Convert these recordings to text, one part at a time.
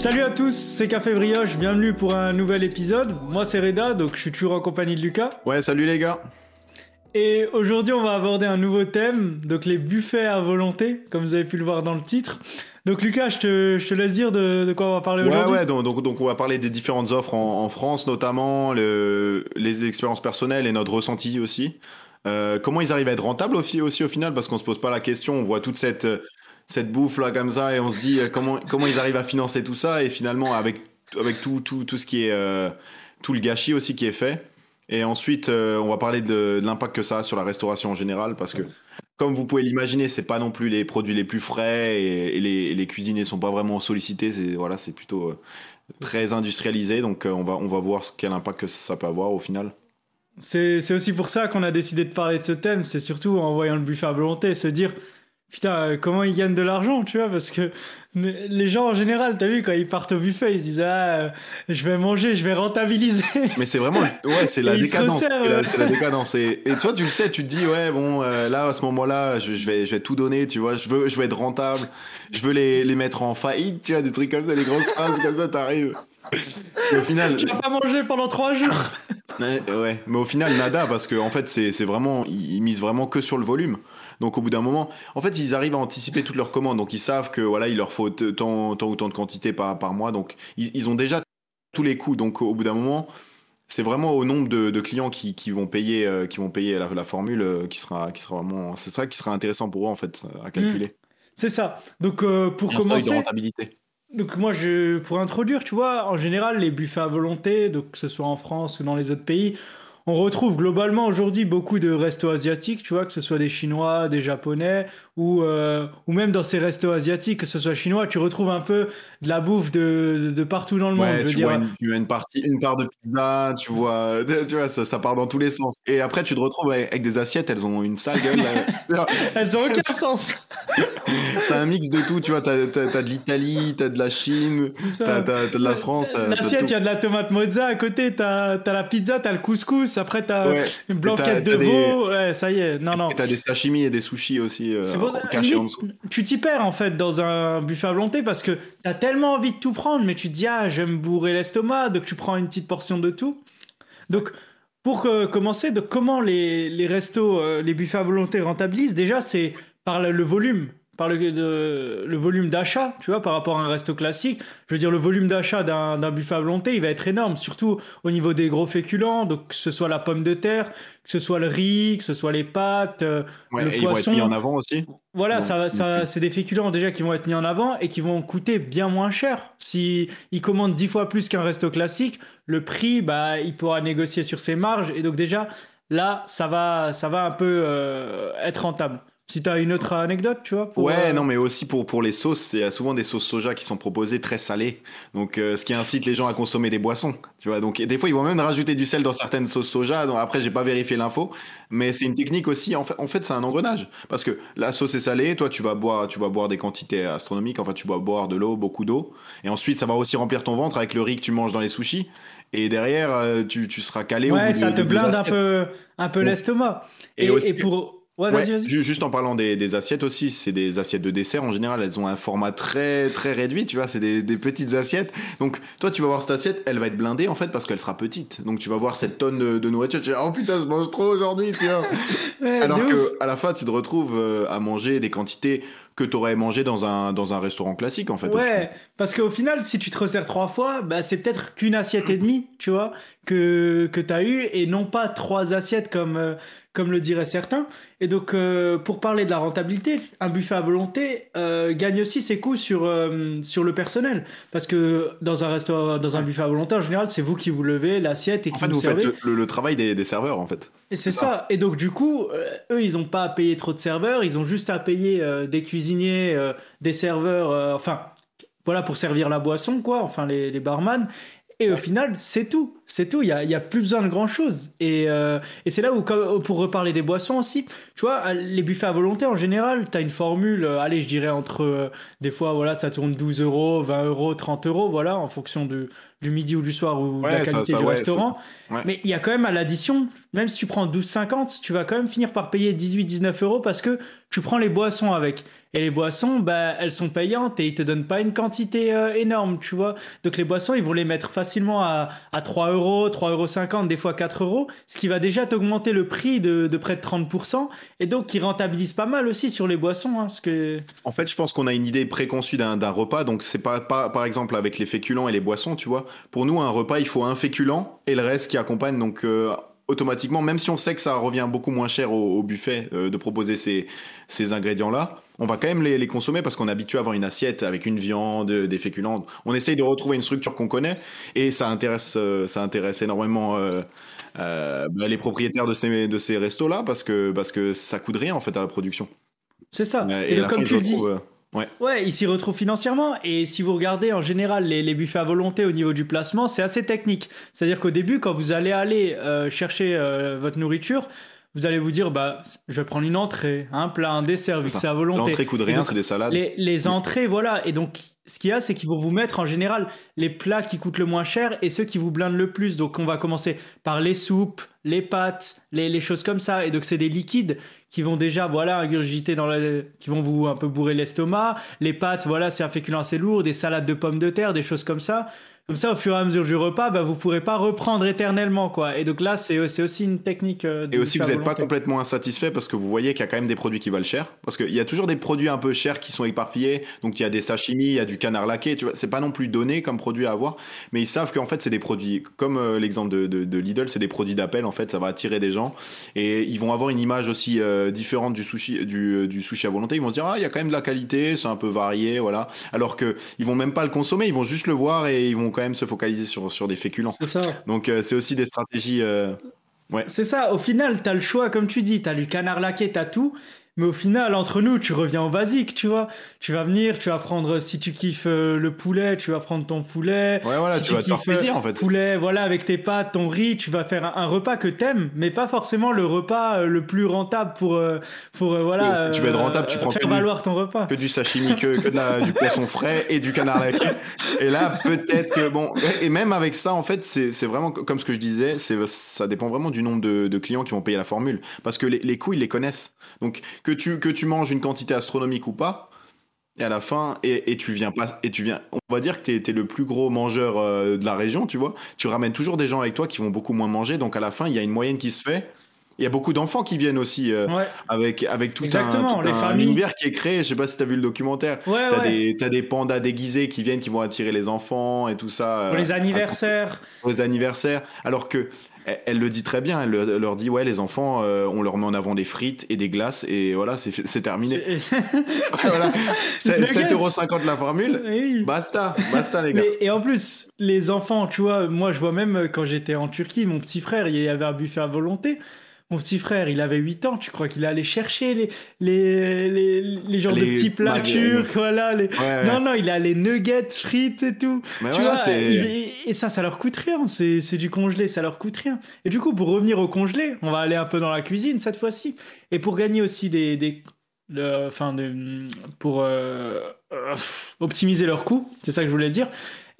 Salut à tous, c'est Café Brioche, bienvenue pour un nouvel épisode. Moi c'est Reda, donc je suis toujours en compagnie de Lucas. Ouais, salut les gars. Et aujourd'hui on va aborder un nouveau thème, donc les buffets à volonté, comme vous avez pu le voir dans le titre. Donc Lucas, je te, laisse dire de, quoi on va parler aujourd'hui. Ouais, ouais, donc, donc, on va parler des différentes offres en, France notamment, les expériences personnelles et notre ressenti aussi. Euh, comment ils arrivent à être rentables aussi, aussi au final Parce qu'on se pose pas la question, on voit toute cette cette bouffe là comme ça et on se dit euh, comment comment ils arrivent à financer tout ça et finalement avec avec tout tout tout ce qui est euh, tout le gâchis aussi qui est fait. Et ensuite euh, on va parler de, l'impact que ça a sur la restauration en général parce que comme vous pouvez l'imaginer c'est pas non plus les produits les plus frais et, les, les cuisiniers sont pas vraiment sollicités c'est voilà plutôt très industrialisé donc on va on va voir quel impact que ça peut avoir au final. C'est aussi pour ça qu'on a décidé de parler de ce thème c'est surtout en voyant le buffet à volonté se dire putain, euh, comment ils gagnent de l'argent, tu vois, parce que les gens en général, t'as vu, quand ils partent au buffet, ils se disent, ah, euh, je vais manger, je vais rentabiliser. Mais c'est vraiment, ouais, c'est la, décadence. C'est la, décadence. Et, et, toi, tu le sais, tu te dis, ouais, bon, euh, là, à ce moment-là, je, vais, je vais tout donner, tu vois, je veux, je veux être rentable, je veux les, les mettre en faillite, tu vois, des trucs comme ça, des grosses phrases comme ça, t'arrives. au final. Pas manger pendant trois jours. ouais, mais au final, nada, parce que, en fait, c'est vraiment, ils misent vraiment que sur le volume. Donc au bout d'un moment, en fait, ils arrivent à anticiper toutes leurs commandes. Donc ils savent que voilà, il leur faut tant, tant ou tant de quantité par, par mois. Donc ils, ont déjà tous les coûts. Donc au bout d'un moment, c'est vraiment au nombre de, clients qui, qui, vont payer, euh, qui vont payer la, formule euh, qui sera, qui sera vraiment, c'est ça qui sera intéressant pour eux en fait à calculer. Mmh. C'est ça. Donc euh, pour commencer. De rentabilité. Donc moi, je, pour introduire, tu vois, en général, les buffets à volonté, donc que ce soit en France ou dans les autres pays, on retrouve globalement aujourd'hui beaucoup de restos asiatiques, tu vois, que ce soit des Chinois, des Japonais, ou, euh, ou même dans ces restos asiatiques, que ce soit chinois, tu retrouves un peu de la bouffe de, de partout dans le monde. Je tu, vois une, tu vois une, partie, une part de pizza, tu vois, tu vois ça, ça, part dans tous les sens. Et après, tu te retrouves avec, des assiettes, elles ont une sale gueule. elles ont aucun sens. C'est un mix de tout, tu vois, t'as as, de l'Italie, t'as de la Chine, t'as de la France. L'assiette, il y a de la tomate mozza à côté, t'as as la pizza, t'as le couscous, après t'as une blanquette de veau, ouais, ça y est, non, non. T'as des sashimi et des sushis aussi euh, cachés en dessous. Tu t'y perds en fait dans un buffet à volonté parce que t'as tellement envie de tout prendre, mais tu te dis, ah, j'aime bourrer l'estomac, donc tu prends une petite portion de tout. Donc, pour euh, commencer, de comment les, les restos, euh, les buffets à volonté rentabilisent, déjà, c'est par le volume par le, de, le volume d'achat, tu vois, par rapport à un resto classique. Je veux dire, le volume d'achat d'un buffet à volonté, il va être énorme, surtout au niveau des gros féculents, donc que ce soit la pomme de terre, que ce soit le riz, que ce soit les pâtes, euh, le et poisson. Ils vont être mis en avant aussi. Voilà, ça, ça, c'est des féculents déjà qui vont être mis en avant et qui vont coûter bien moins cher. Si ils commandent dix fois plus qu'un resto classique, le prix, bah, il pourra négocier sur ses marges et donc déjà là, ça va, ça va un peu euh, être rentable. Si t'as une autre anecdote, tu vois Ouais, euh, non, mais aussi pour, pour les sauces, il y a souvent des sauces soja qui sont proposées très salées. Donc, euh, ce qui incite les gens à consommer des boissons, tu vois. Donc, des fois, ils vont même rajouter du sel dans certaines sauces soja. Donc, après, j'ai pas vérifié l'info, mais c'est une technique aussi. En fait, en fait c'est un engrenage. Parce que la sauce est salée, toi, tu vas boire, tu vas boire des quantités astronomiques. Enfin, tu vas boire de l'eau, beaucoup d'eau. Et ensuite, ça va aussi remplir ton ventre avec le riz que tu manges dans les sushis. Et derrière, euh, tu, tu seras calé ouais, au bout ça te blinde un peu, un peu l'estomac. Et, et pour Ouais, vas-y, vas-y. Juste en parlant des, assiettes aussi, c'est des assiettes de dessert en général, elles ont un format très très réduit, tu vois, c'est des, petites assiettes. Donc toi, tu vas voir cette assiette, elle va être blindée en fait parce qu'elle sera petite. Donc tu vas voir cette tonne de, nourriture, tu vas oh putain, je mange trop aujourd'hui, tu vois. Alors que à la fin, tu te retrouves euh, à manger des quantités que tu aurais mangé dans un, dans un restaurant classique en fait. Ouais, parce qu'au final, si tu te resserres trois fois, bah, c'est peut-être qu'une assiette et demie, tu vois, que, que tu as eu et non pas trois assiettes comme, euh, comme le diraient certains. Et donc, euh, pour parler de la rentabilité, un buffet à volonté euh, gagne aussi ses coûts sur, euh, sur le personnel. Parce que dans un restaurant, dans un buffet à volonté, en général, c'est vous qui vous levez l'assiette et qui vous, servez. Faites le, travail des, serveurs, en fait. Et c'est ça. Et donc, du coup, eux, ils n'ont pas à payer trop de serveurs, ils ont juste à payer des cuisiniers, des serveurs, enfin, voilà, pour servir la boisson, quoi, enfin, les, les barman. Et au final, c'est tout. C'est tout. Il n'y a, y a, plus besoin de grand-chose. Et, euh, et c'est là où, pour reparler des boissons aussi, tu vois, les buffets à volonté, en général, tu as une formule, euh, allez, je dirais entre, euh, des fois, voilà, ça tourne 12 euros, 20 euros, 30 euros, voilà, en fonction du, du midi ou du soir ou de la qualité du restaurant. Mais il y a quand même à l'addition, même si tu prends 12,50, tu vas quand même finir par payer 18-19 euros parce que tu prends les boissons avec. Et les boissons, bah, elles sont payantes et ils te donnent pas une quantité euh, énorme, tu vois. Donc les boissons, ils vont les mettre facilement à, à 3 euros, 3,50 euros, des fois 4 euros, ce qui va déjà t'augmenter le prix de, de, près de 30%. Et donc, qui rentabilise pas mal aussi sur les boissons. Hein, parce que... En fait, je pense qu'on a une idée préconçue d'un repas. Donc, c'est pas, pas, par exemple, avec les féculents et les boissons, tu vois. Pour nous, un repas, il faut un féculent et le reste qui accompagne. Donc, euh, automatiquement, même si on sait que ça revient beaucoup moins cher au, buffet euh, de proposer ces, ces ingrédients-là, on va quand même les, consommer parce qu'on est habitué à avoir une assiette avec une viande, des féculents. On essaye de retrouver une structure qu'on connaît et ça intéresse, euh, ça intéresse énormément bah, les propriétaires de ces, de ces restos-là parce que, parce que ça coûte rien en fait à la production. C'est ça. Et, comme tu le dis. Ouais. ouais, ils s'y retrouvent financièrement. Et si vous regardez en général les, buffets à volonté au niveau du placement, c'est assez technique. C'est-à-dire qu'au début, quand vous allez aller euh, chercher euh, votre nourriture, vous allez vous dire, bah, je vais prendre une entrée, un plat, un dessert, vu que c'est à volonté. L'entrée coûte rien, c'est des salades. Les, les entrées, voilà. Et donc, ce qu'il y a, c'est qu'ils vont vous mettre en général les plats qui coûtent le moins cher et ceux qui vous blindent le plus. Donc, on va commencer par les soupes, les pâtes, les, les choses comme ça. Et donc, c'est des liquides qui vont déjà, voilà, ingurgiter dans la, qui vont vous un peu bourrer l'estomac. Les pâtes, voilà, c'est un féculent assez lourd, des salades de pommes de terre, des choses comme ça. Comme ça, au fur et à mesure du repas, bah, vous ne pourrez pas reprendre éternellement. quoi. Et donc là, c'est aussi une technique. Euh, et aussi, vous n'êtes pas complètement insatisfait parce que vous voyez qu'il y a quand même des produits qui valent cher. Parce qu'il y a toujours des produits un peu chers qui sont éparpillés. Donc il y a des sashimi, il y a du canard laqué. Tu vois, c'est pas non plus donné comme produit à avoir. Mais ils savent qu'en fait, c'est des produits, comme euh, l'exemple de, de, Lidl, c'est des produits d'appel. En fait, ça va attirer des gens. Et ils vont avoir une image aussi euh, différente du sushi, du, du, sushi à volonté. Ils vont se dire, ah, il y a quand même de la qualité, c'est un peu varié. Voilà. Alors qu'ils vont même pas le consommer. Ils vont juste le voir et ils vont quand même se focaliser sur, sur des féculents. C'est ça. Donc euh, c'est aussi des stratégies. Euh, ouais. C'est ça, au final, tu as le choix, comme tu dis, tu as du canard laqué, tu as tout, mais au final, entre nous, tu reviens au basique, tu vois. Tu vas venir, tu vas prendre, si tu kiffes euh, le poulet, tu vas prendre ton poulet. Ouais, voilà, tu, vas te faire plaisir, en fait. Poulet, voilà, avec tes pâtes, ton riz, tu vas faire un, repas que t'aimes, mais pas forcément le repas euh, le plus rentable pour, euh, pour voilà. si tu veux être rentable, tu prends faire valoir ton repas. Que du sashimi, que, que du poisson frais et du canard laqué. Et là, peut-être que, bon, et même avec ça, en fait, c'est vraiment, comme ce que je disais, ça dépend vraiment du nombre de, clients qui vont payer la formule. Parce que les, les coûts, ils les connaissent. Donc, que tu, que tu manges une quantité astronomique ou pas, et à la fin, et, tu viens pas, et tu viens, on va dire que tu es, le plus gros mangeur euh, de la région, tu vois, tu ramènes toujours des gens avec toi qui vont beaucoup moins manger, donc à la fin, il y a une moyenne qui se fait. Il y a beaucoup d'enfants qui viennent aussi euh, avec, avec tout un, les univers qui est créé. Je sais pas si tu as vu le documentaire. Ouais, tu as, des, as des pandas déguisés qui viennent, qui vont attirer les enfants et tout ça. Pour les euh, anniversaires. Pour les anniversaires. Alors que elle, le dit très bien. Elle, leur dit ouais, les enfants, euh, on leur met en avant des frites et des glaces et voilà, c'est terminé. voilà. 7,50€ la formule. Basta, basta les gars. et en plus, les enfants, tu vois, moi je vois même quand j'étais en Turquie, mon petit frère, il y avait un buffet à volonté. Mon petit frère, il avait 8 ans, tu crois qu'il allait chercher les, les, les, les genres de petits plats turcs, voilà. Les... Non, non, il a les nuggets frites et tout. tu vois, et, ça, ça leur coûte rien. C'est du congelé, ça leur coûte rien. Et du coup, pour revenir au congelé, on va aller un peu dans la cuisine cette fois-ci. Et pour gagner aussi des. des enfin, de, pour euh, euh, optimiser leurs coûts, c'est ça que je voulais dire.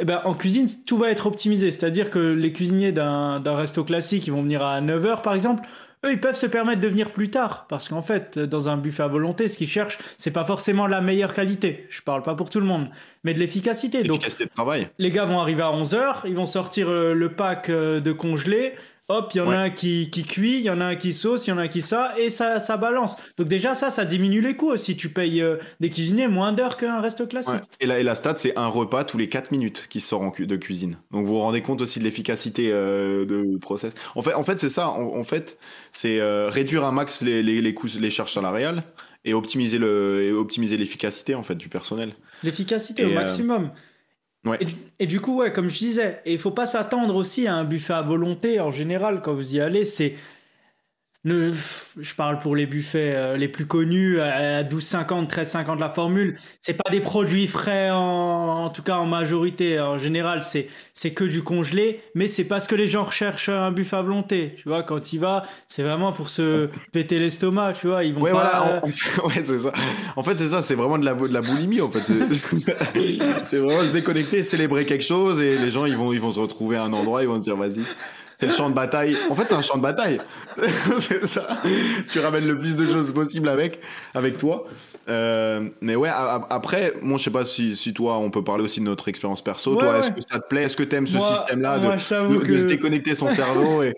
Eh ben, en cuisine, tout va être optimisé. C'est-à-dire que les cuisiniers d'un resto classique, ils vont venir à 9h par exemple eux, ils peuvent se permettre de venir plus tard. Parce qu'en fait, dans un buffet à volonté, ce qu'ils cherchent, c'est pas forcément la meilleure qualité. Je parle pas pour tout le monde, mais de l'efficacité. Donc, de travail. les gars vont arriver à 11h, ils vont sortir euh, le pack euh, de congelé, hop, il y en a un qui, qui cuit, il y en a un qui sauce, il y en a un qui ça, et ça, ça balance. Donc déjà, ça, ça diminue les coûts aussi. Tu payes euh, des cuisiniers moins d'heures qu'un resto classique. Et, la, et la stat, c'est un repas tous les 4 minutes qui sort en de cuisine. Donc vous vous rendez compte aussi de l'efficacité euh, de process. En fait, en fait c'est ça. En, fait, c'est euh, réduire un max les, les, les, coûts, les charges salariales et optimiser le et optimiser l'efficacité en fait du personnel. L'efficacité au maximum. Et, du, coup, ouais, comme je disais, il faut pas s'attendre aussi à un buffet à volonté en général quand vous y allez. C'est ne, je parle pour les buffets euh, les plus connus, à 12,50, 13,50 la formule. C'est pas des produits frais, en, en, tout cas en majorité. En général, c'est c'est que du congelé, mais c'est parce que les gens recherchent un buffet à volonté. Tu vois, quand il va, c'est vraiment pour se péter l'estomac. Tu vois, ils vont ouais, pas. Voilà, ouais, c'est ça. En fait, c'est ça. C'est vraiment de la de la boulimie. En fait, c'est vraiment se déconnecter, célébrer quelque chose, et les gens ils vont ils vont se retrouver à un endroit, ils vont se dire vas-y. C'est le champ de bataille. En fait, c'est un champ de bataille. c'est ça. Tu ramènes le plus de choses possible avec, avec toi. Euh, mais ouais, après, moi, je sais pas si, si, toi, on peut parler aussi de notre expérience perso. Ouais, toi, ouais. est-ce que ça te plaît? Est-ce que tu aimes ce système-là de, moi, je t'avoue de, que- de se déconnecter son cerveau et,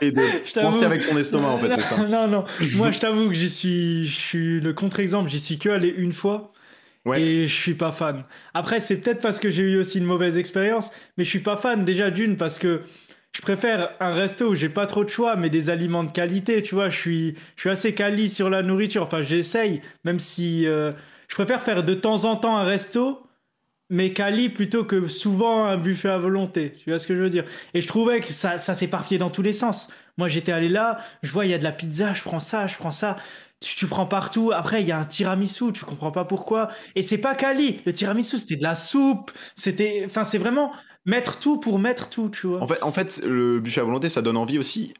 et de penser avec son estomac, en fait, c'est ça Non, non. Moi, je t'avoue que j'y suis, je suis le contre-exemple. J'y suis que allé une fois. Ouais. Et je suis pas fan. Après, c'est peut-être parce que j'ai eu aussi une mauvaise expérience, mais je suis pas fan déjà d'une parce que je préfère un resto où j'ai pas trop de choix, mais des aliments de qualité. Tu vois, je suis, je suis assez quali sur la nourriture. Enfin, j'essaye, même si euh, je préfère faire de temps en temps un resto, mais quali plutôt que souvent un buffet à volonté. Tu vois ce que je veux dire? Et je trouvais que ça, ça s'éparpillait dans tous les sens. Moi, j'étais allé là, je vois, il y a de la pizza, je prends ça, je prends ça. Tu, tu prends partout. Après, il y a un tiramisu, tu comprends pas pourquoi. Et c'est pas quali. Le tiramisu, c'était de la soupe. C'était, enfin, c'est vraiment mettre tout pour mettre tout, tu vois. En fait, en fait, le buffet à volonté, ça donne envie aussi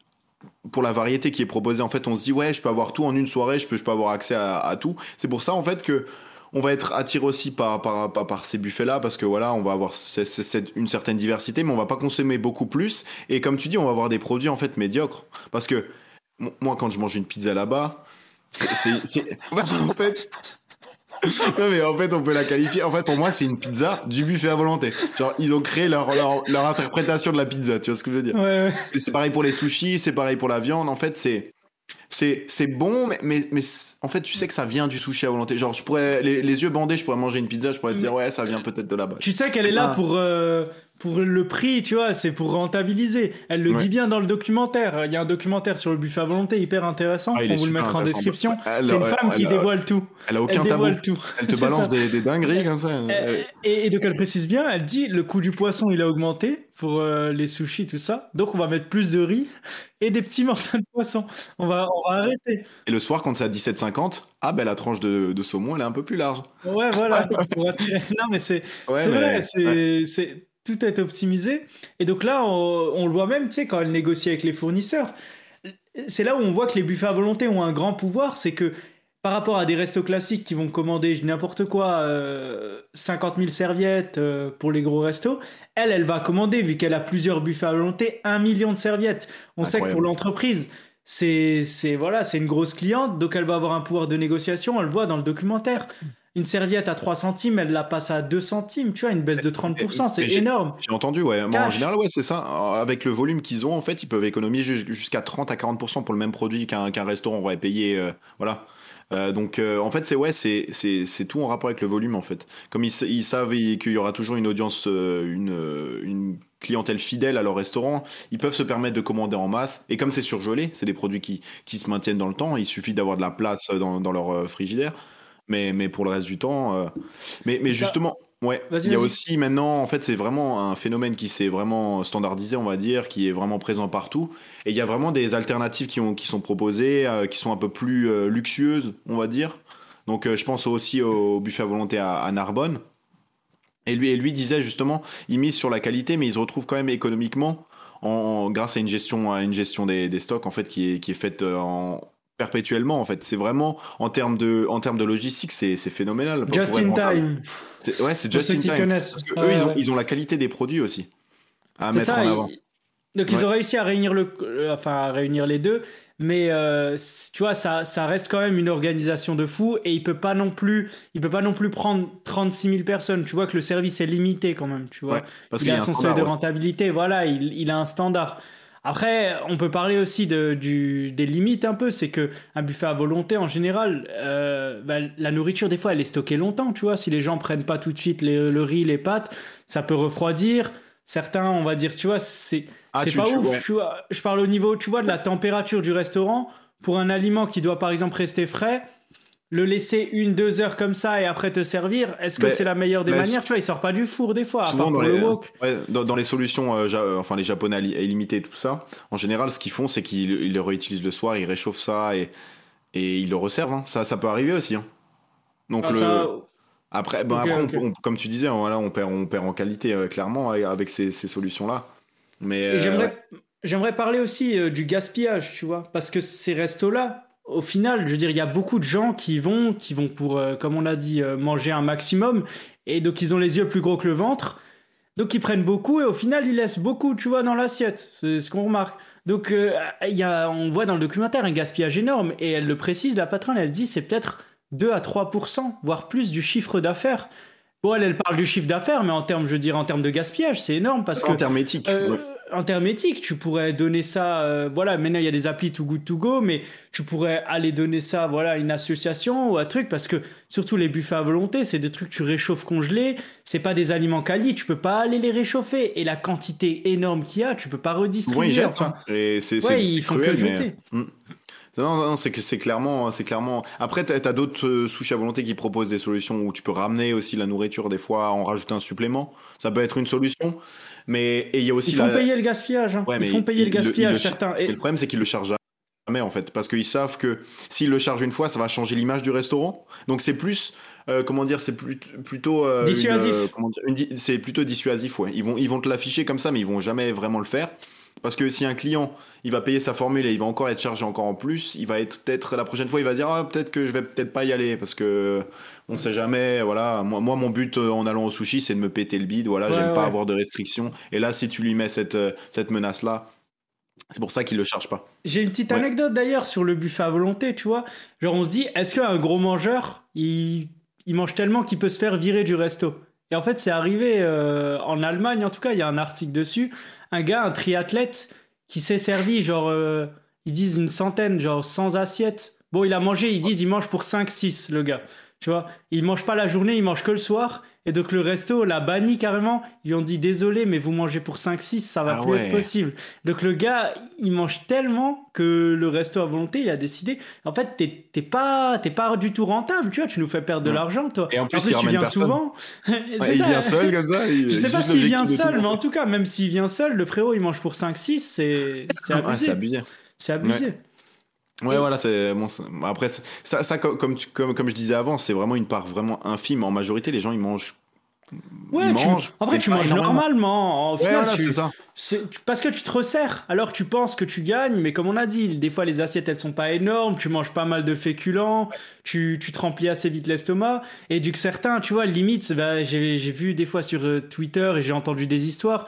pour la variété qui est proposée. En fait, on se dit, ouais, je peux avoir tout en une soirée, je peux, je peux avoir accès à, tout. C'est pour ça, en fait, que on va être attiré aussi par, par, par, ces buffets-là, parce que voilà, on va avoir une certaine diversité, mais on va pas consommer beaucoup plus. Et comme tu dis, on va avoir des produits, en fait, médiocres. Parce que moi, quand je mange une pizza là-bas, c'est- c'est- en fait... Non mais en fait on peut la qualifier. En fait pour moi c'est une pizza du buffet à volonté. Genre ils ont créé leur, leur, leur interprétation de la pizza. Tu vois ce que je veux dire? Ouais, ouais. C'est pareil pour les sushis, c'est pareil pour la viande. En fait, c'est c'est c'est bon, mais, mais, mais en fait, tu sais que ça vient du sushi à volonté. Genre, je pourrais les, les yeux bandés, je pourrais manger une pizza, je pourrais te dire ouais, ça vient peut-être de là-bas. Tu sais qu'elle est là Ah. pour, euh, pour le prix, tu vois, c'est pour rentabiliser. Elle le Ouais. dit bien dans le documentaire. Il y a un documentaire sur le buffet à volonté hyper intéressant. Ah, On vous le mettra en description. Elle- C'est une elle- femme qui elle- dévoile tout. Elle a Elle aucun tabou. dévoile tout. Elle te balance des, des dingueries comme ça. Et, et donc elle précise bien, elle dit le coût du poisson il a augmenté pour euh, les sushis tout ça, donc on va mettre plus de riz et des petits morceaux de poisson. On va on va arrêter. Et le soir, quand c'est à 17,50, ah ben la tranche de, de saumon, elle est un peu plus large. Ouais voilà. Non mais c'est Ouais, vrai, c'est c'est tout est optimisé. Et donc là on, on le voit même, tu sais quand elle négocie avec les fournisseurs, c'est là où on voit que les buffets à volonté ont un grand pouvoir, c'est que par rapport à des restos classiques qui vont commander n'importe quoi, euh, 50 000 serviettes euh, pour les gros restos, elle, elle va commander, vu qu'elle a plusieurs buffets à volonté, un million de serviettes. On sait que pour l'entreprise, c'est c'est voilà, c'est une grosse cliente, donc elle va avoir un pouvoir de négociation, on le voit dans le documentaire. Une serviette à 3 centimes, elle la passe à 2 centimes, tu vois, une baisse de 30%, c'est énorme. J'ai entendu, ouais. Mais en général, ouais, c'est ça. Avec le volume qu'ils ont, en fait, ils peuvent économiser jus- jusqu'à 30 à 40% pour le même produit qu'un restaurant aurait payé. euh, voilà. Euh, donc, euh, en fait, c'est ouais, c'est tout en rapport avec le volume, en fait. Comme ils, sa- ils savent qu'il y aura toujours une audience, euh, une une clientèle fidèle à leur restaurant, ils peuvent se permettre de commander en masse. Et comme c'est surgelé, c'est des produits qui qui se maintiennent dans le temps. Il suffit d'avoir de la place dans dans leur frigidaire. Mais mais pour le reste du temps, euh, mais mais justement. Ouais, il y a aussi maintenant, en fait, c'est vraiment un phénomène qui s'est vraiment standardisé, on va dire, qui est vraiment présent partout. Et il y a vraiment des alternatives qui, ont, qui sont proposées, euh, qui sont un peu plus euh, luxueuses, on va dire. Donc, euh, je pense aussi au buffet à volonté à, à Narbonne. Et lui, et lui disait justement, il mise sur la qualité, mais il se retrouve quand même économiquement en, grâce à une gestion, à une gestion des, des stocks en fait qui est, qui est faite en perpétuellement en fait. C'est vraiment en termes de en termes de logistique c'est c'est phénoménal. Just in time. C'est- ouais c'est just in time. parce que eux ils ont, ils ont la qualité des produits aussi à mettre ça, en avant. ils- Donc ils ont réussi à réunir le, enfin à réunir les deux, mais euh, tu vois ça, ça reste quand même une organisation de fou et il peut pas non plus, il peut pas non plus prendre 36 000 personnes. Tu vois que le service est limité quand même, tu vois. Ouais, parce il a a un son seuil de rentabilité, voilà, il, il a un standard. Après, on peut parler aussi de, du, des limites un peu, c'est que un buffet à volonté en général, euh, bah, la nourriture des fois elle est stockée longtemps, tu vois. Si les gens prennent pas tout de suite les- le riz, les pâtes, ça peut refroidir. Certains, on va dire, tu vois, c'est Ah, c'est pas tu- ouf. tu vois. Je parle au niveau, tu vois, de la température du restaurant. Pour un aliment qui doit par exemple rester frais, le laisser une, deux heures comme ça et après te servir, est-ce que c'est la meilleure des manières Tu vois, il sort pas du four des fois, à Souvent part dans pour les, le wok. ouais, dans, dans les solutions, euh, ja- euh, enfin les japonais à li- à illimité et tout ça, en général, ce qu'ils font, c'est qu'ils ils le réutilisent le soir, ils réchauffent ça et, et ils le resservent. hein. Ça, ça peut arriver aussi. hein. Donc Ah, le, ça- après, ben on on- comme tu disais, voilà, on perd, on perd en qualité euh, clairement avec, ces, ces solutions-là. Mais euh, ouais. J'aimerais, parler aussi du gaspillage, tu vois, parce que ces restos-là, au final, je veux dire, il y a beaucoup de gens qui vont, qui vont pour, euh, comme on a dit, euh, manger un maximum, et donc ils ont les yeux plus gros que le ventre, donc ils prennent beaucoup, et au final, ils laissent beaucoup, tu vois, dans l'assiette. C'est ce qu'on remarque. Donc, euh, y a, on voit dans le documentaire un gaspillage énorme, et elle le précise, la patronne, elle dit, c'est peut-être 2 à 3%, voire plus du chiffre d'affaires. Bon, elle, elle parle du chiffre d'affaires, mais en termes, je veux dire, en termes de gaspillage, c'est énorme parce que en termes éthiques. ouais. Éthiques, tu pourrais donner ça. euh, voilà, maintenant il y a des applis Too Good To Go, mais tu pourrais aller donner ça, voilà, à une association ou un truc, parce que surtout les buffets à volonté, c'est des trucs que tu réchauffes congelés, c'est pas des aliments quali, tu peux pas aller les réchauffer et la quantité énorme qu'il y a, tu peux pas redistribuer. ils jettent. enfin, hein. Et c'est ouais, ils font que cruel, le mais- jeter. Non, non, non, c'est que c'est clairement, c'est clairement. Après, t'as as, d'autres euh, sushis à volonté qui proposent des solutions où tu peux ramener aussi la nourriture des fois, en rajouter un supplément. Ça peut être une solution. Mais et il y a aussi Ils font la. payer le gaspillage. hein. Ouais, ils font payer le gaspillage, le- certains. Et Et, le problème, c'est qu'ils le chargent jamais en fait, parce qu'ils savent que s'ils le chargent une fois, ça va changer l'image du restaurant. Donc c'est plus, euh, comment dire, c'est plus, plutôt euh, Dissuasif. c'est plutôt dissuasif. Ouais, ils vont, ils vont te l'afficher comme ça, mais ils vont jamais vraiment le faire. Parce que si un client, il va payer sa formule et il va encore être chargé encore en plus, il va être peut-être la prochaine fois, il va dire ah, peut-être que je vais peut-être pas y aller parce que on sait jamais. Voilà, moi, moi mon but euh, en allant au sushi, c'est de me péter le bide. Voilà, Ouais, j'aime pas avoir de restrictions. Et là, si tu lui mets cette, euh, cette menace là, c'est pour ça qu'il le charge pas. J'ai une petite Ouais. anecdote d'ailleurs sur le buffet à volonté, tu vois. Genre, on se dit, est-ce qu'un gros mangeur, il, il mange tellement qu'il peut se faire virer du resto? Et en fait, c'est arrivé euh, en Allemagne, en tout cas, il y a un article dessus. Un gars, un triathlète, qui s'est servi, genre, euh, ils disent une centaine, genre, sans assiette. Bon, il a mangé, ils disent, il mange pour 5-6, le gars. Tu vois, il mange pas la journée, il mange que le soir. Et donc, le resto l'a banni carrément. Ils lui ont dit, désolé, mais vous mangez pour 5-6, ça va Ah plus ouais. être possible. Donc le gars, il mange tellement que le resto à volonté, il a décidé. En fait, t'es t'es pas, t'es pas du tout rentable, tu vois. Tu nous fais perdre de Ouais. l'argent, toi. Et en plus, il tu viens personne. souvent. Ouais, C'est il ça. vient seul comme ça. il- Je sais pas s'il vient seul, mais en tout cas, même s'il vient seul, le frérot, il mange pour 5-6, c'est c'est abusé. c'est abusé. Ouais, Et- voilà, c'est bon. Après, ça, ça co- comme, tu- comme, comme je disais avant, c'est vraiment une part vraiment infime. En majorité, les gens ils mangent. Ouais, ils tu, mangent. en vrai, mais tu manges énormément. normalement. En Ouais, final, voilà, tu- c'est ça. C'est tu- parce que tu te resserres, alors tu penses que tu gagnes, mais comme on a dit, des fois les assiettes elles sont pas énormes, tu manges pas mal de féculents, tu, tu te remplis assez vite l'estomac, et du que certains, tu vois, limite, bah, j'ai j'ai vu des fois sur euh, Twitter et j'ai entendu des histoires,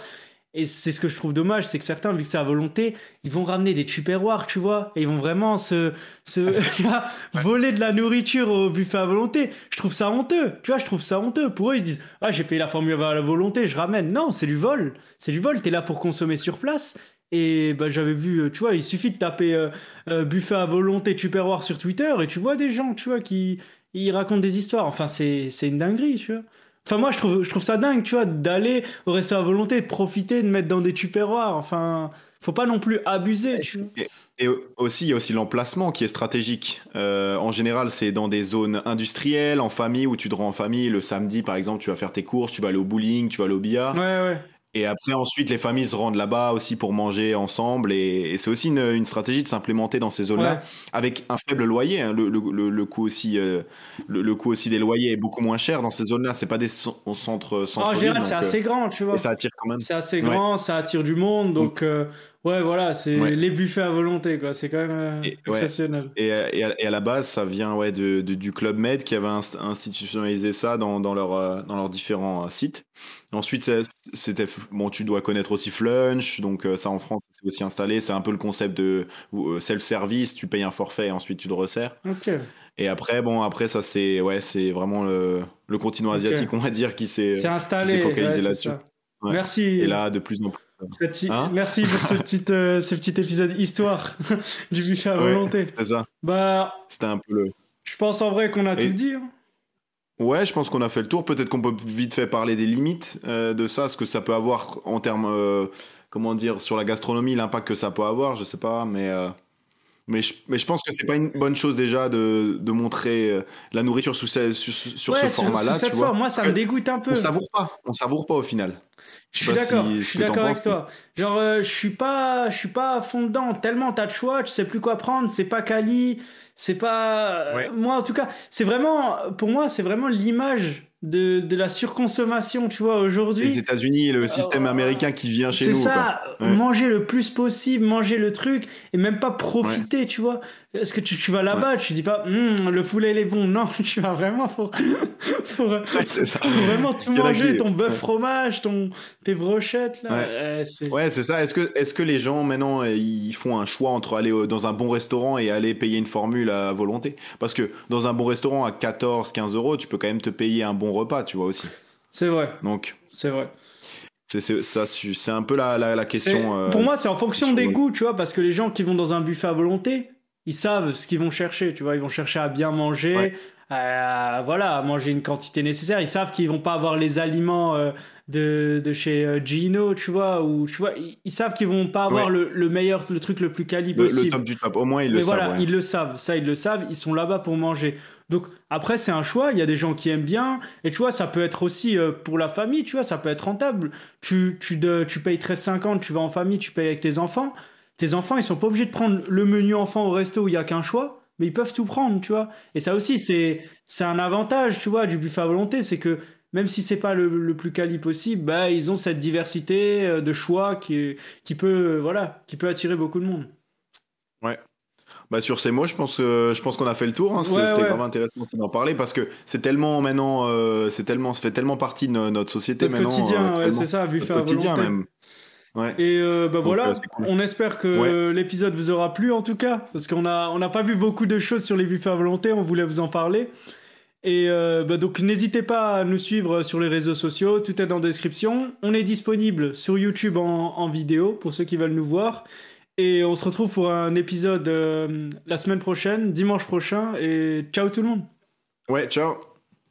et c'est ce que je trouve dommage, c'est que certains, vu que c'est à volonté, ils vont ramener des tupperwares, tu vois, et ils vont vraiment se, voler de la nourriture au buffet à volonté. Je trouve ça honteux, tu vois, je trouve ça honteux. Pour eux, ils se disent, ah, j'ai payé la formule à la volonté, je ramène. Non, c'est du vol, c'est du vol, t'es là pour consommer sur place. Et bah, j'avais vu, euh, tu vois, il suffit de taper euh, euh, buffet à volonté tupperware sur Twitter et tu vois des gens, tu vois, qui ils racontent des histoires. Enfin, c'est une dinguerie, tu vois. Enfin, moi, je trouve, je trouve ça dingue, tu vois, d'aller au restaurant à volonté, de profiter, de mettre dans des tupperwares. Enfin, faut pas non plus abuser, tu vois. Et aussi, il y a aussi l'emplacement qui est stratégique. Euh, en général, c'est dans des zones industrielles, en famille, où tu te rends en famille. Le samedi, par exemple, tu vas faire tes courses, tu vas aller au bowling, tu vas aller au billard. Ouais, ouais. Et après, ensuite, les familles se rendent là-bas aussi pour manger ensemble. Et, et c'est aussi une, une stratégie de s'implémenter dans ces zones-là Ouais. avec un faible loyer. hein. Le, le, le, le coût aussi, euh, le, coût aussi des loyers est beaucoup moins cher dans ces zones-là. C'est pas des cen- au centre, centre En général, c'est assez grand, tu vois. Et ça attire quand même. C'est assez Ouais. grand, ça attire du monde, donc euh, ouais, voilà, c'est Ouais. les buffets à volonté, quoi. C'est quand même euh, Et- ouais. exceptionnel. Et, euh, et, à, et à la base, ça vient ouais, de, de- du Club Med qui avait inst- institutionnalisé ça dans, dans, leur, euh, dans leurs différents sites. Ensuite, c'était bon, tu dois connaître aussi Flunch, donc ça en France c'est aussi installé. C'est un peu le concept de self-service. Tu payes un forfait et ensuite tu le resserres. Ok. Et après, bon, après ça c'est ouais, c'est vraiment le, le continent asiatique, on va dire, qui s'est focalisé ouais, là-dessus. Merci. et là de plus en plus. Cette Hein Merci pour ce petit, euh, ce petit épisode histoire du buffet à Ouais. volonté. C'est ça. Bah, C'était un peu le. je pense en vrai qu'on a Et- tout dit. hein. Ouais, je pense qu'on a fait le tour. Peut-être qu'on peut vite fait parler des limites euh, de ça, ce que ça peut avoir en termes, euh, comment dire, sur la gastronomie, l'impact que ça peut avoir, je sais pas, mais euh, Mais je, mais je pense que c'est pas une bonne chose déjà de, de montrer la nourriture sous ce, sur, sur Ouais, ce sur, format-là, cette tu vois. forme, moi, ça me dégoûte un on peu. savoure pas, on savoure pas au final. Je suis d'accord, si je suis d'accord avec mais- toi. Genre, euh, je suis pas, je suis pas à fond dedans. Tellement t'as de choix, tu sais plus quoi prendre. C'est pas quali, c'est pas. Ouais. Moi, en tout cas, c'est vraiment, pour moi, c'est vraiment l'image de, de la surconsommation. Tu vois, Les aujourd'hui, États-Unis, le système euh, américain qui vient chez c'est nous, ça. quoi. Ouais. Manger le plus possible, manger le truc et même pas profiter. Tu vois, est-ce que tu, tu vas là-bas, tu dis pas, Hum, le poulet il est bon. Non, tu vas vraiment, faut, faut, Ouais, c'est ça. faut vraiment tout manger, qui- ton bœuf ouais. fromage, ton, tes brochettes là. Ouais. Euh, c'est- Ouais, c'est ça. Est-ce que, est-ce que les gens maintenant euh, ils font un choix entre aller dans un bon restaurant et aller payer une formule à volonté? Parce que dans un bon restaurant à 14, 15 euros, tu peux quand même te payer un bon repas, tu vois aussi. C'est vrai, Donc, c'est vrai. c'est c'est- ça, c'est un peu la, la, question. euh, Pour moi, c'est en fonction des goûts, tu vois, parce que les gens qui vont dans un buffet à volonté, ils savent ce qu'ils vont chercher, tu vois, ils vont chercher à bien manger, Ouais. À, voilà, à manger une quantité nécessaire. Ils savent qu'ils vont pas avoir les aliments euh, de, de chez euh, Gino, tu vois, ou tu vois, ils, ils savent qu'ils vont pas avoir Ouais. le, le meilleur, le truc le plus quali le, le possible. top du top. Au moins, ils le Mais savent. voilà, ouais. ils le savent, ça ils le savent, ils sont là-bas pour manger. Donc après c'est un choix, il y a des gens qui aiment bien, et tu vois ça peut être aussi euh, pour la famille, tu vois, ça peut être rentable. Tu, tu, de, tu payes 13,50, tu vas en famille, tu payes avec tes enfants. Tes enfants ils sont pas obligés de prendre le menu enfant au resto où il y a qu'un choix, mais ils peuvent tout prendre, tu vois. Et ça aussi c'est c'est un avantage, tu vois, du buffet à volonté, c'est que même si c'est pas le, le plus quali possible, bah ils ont cette diversité euh, de choix qui, qui peut euh, voilà, qui peut attirer beaucoup de monde. Bah, sur ces mots, je pense, que- je pense qu'on a fait le tour. hein. C'était Ouais, ouais. grave intéressant d'en parler parce que c'est tellement maintenant, euh, c'est tellement, ça fait tellement partie de no- notre société Notre maintenant. quotidien, euh, ouais, c'est ça, buffet Notre à quotidien volonté. même. Ouais. Et euh, bah voilà, euh, cool. on espère que l'épisode vous aura plu en tout cas, parce qu'on a on n'a pas vu beaucoup de choses sur les buffets à volonté, on voulait vous en parler. Et euh, bah donc n'hésitez pas à nous suivre sur les réseaux sociaux, tout est dans la description. On est disponible sur YouTube en, en vidéo pour ceux qui veulent nous voir. Et on se retrouve pour un épisode euh, la semaine prochaine, dimanche prochain. Et ciao tout le monde. Ouais, ciao.